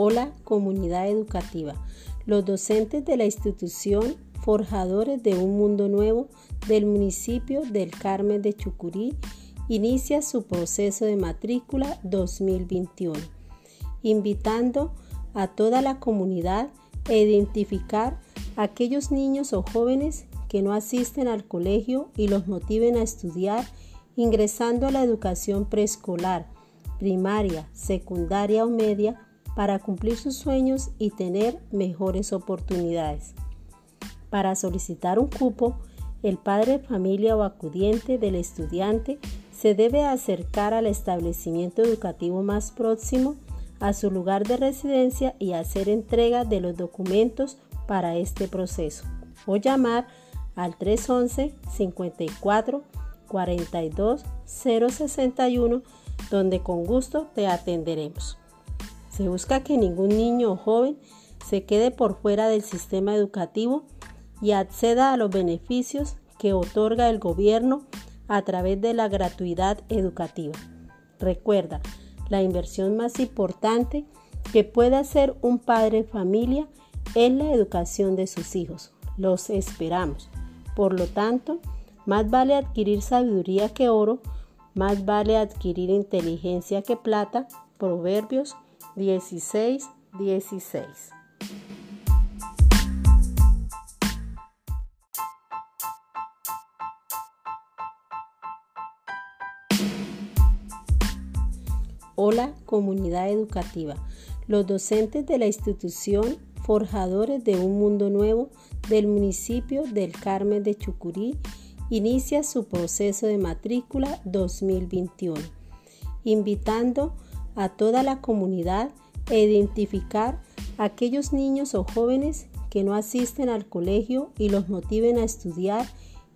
Hola comunidad educativa. Los docentes de la institución Forjadores de un Mundo Nuevo del municipio del Carmen de Chucurí inicia su proceso de matrícula 2021, invitando a toda la comunidad a identificar a aquellos niños o jóvenes que no asisten al colegio y los motiven a estudiar ingresando a la educación preescolar, primaria, secundaria o media para cumplir sus sueños y tener mejores oportunidades. Para solicitar un cupo, el padre de familia o acudiente del estudiante se debe acercar al establecimiento educativo más próximo a su lugar de residencia y hacer entrega de los documentos para este proceso o llamar al 311 54 42 061 donde con gusto te atenderemos. Se busca que ningún niño o joven se quede por fuera del sistema educativo y acceda a los beneficios que otorga el gobierno a través de la gratuidad educativa. Recuerda, la inversión más importante que puede hacer un padre familia es la educación de sus hijos. Los esperamos. Por lo tanto, más vale adquirir sabiduría que oro, más vale adquirir inteligencia que plata. Proverbios 16, 16. Hola comunidad educativa. Los docentes de la institución Forjadores de un Mundo Nuevo del municipio del Carmen de Chucurí inicia su proceso de matrícula 2021, invitando a a toda la comunidad e identificar a aquellos niños o jóvenes que no asisten al colegio y los motiven a estudiar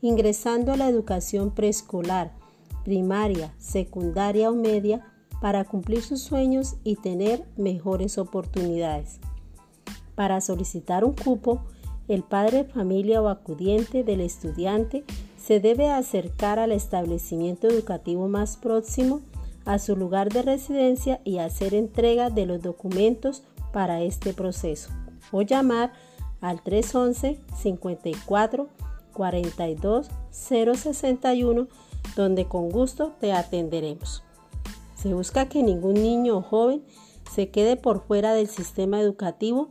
ingresando a la educación preescolar, primaria, secundaria o media para cumplir sus sueños y tener mejores oportunidades. Para solicitar un cupo, el padre familia o acudiente del estudiante se debe acercar al establecimiento educativo más próximo a su lugar de residencia y hacer entrega de los documentos para este proceso o llamar al 311 54 42 061 donde con gusto te atenderemos. Se busca que ningún niño o joven se quede por fuera del sistema educativo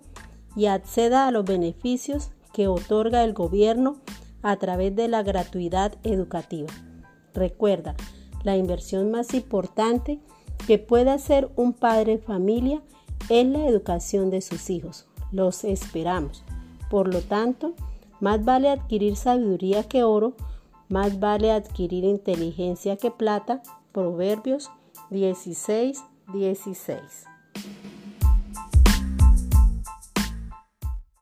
y acceda a los beneficios que otorga el gobierno a través de la gratuidad educativa. Recuerda, la inversión más importante que puede hacer un padre de familia es la educación de sus hijos. Los esperamos. Por lo tanto, más vale adquirir sabiduría que oro, más vale adquirir inteligencia que plata. Proverbios 16, 16.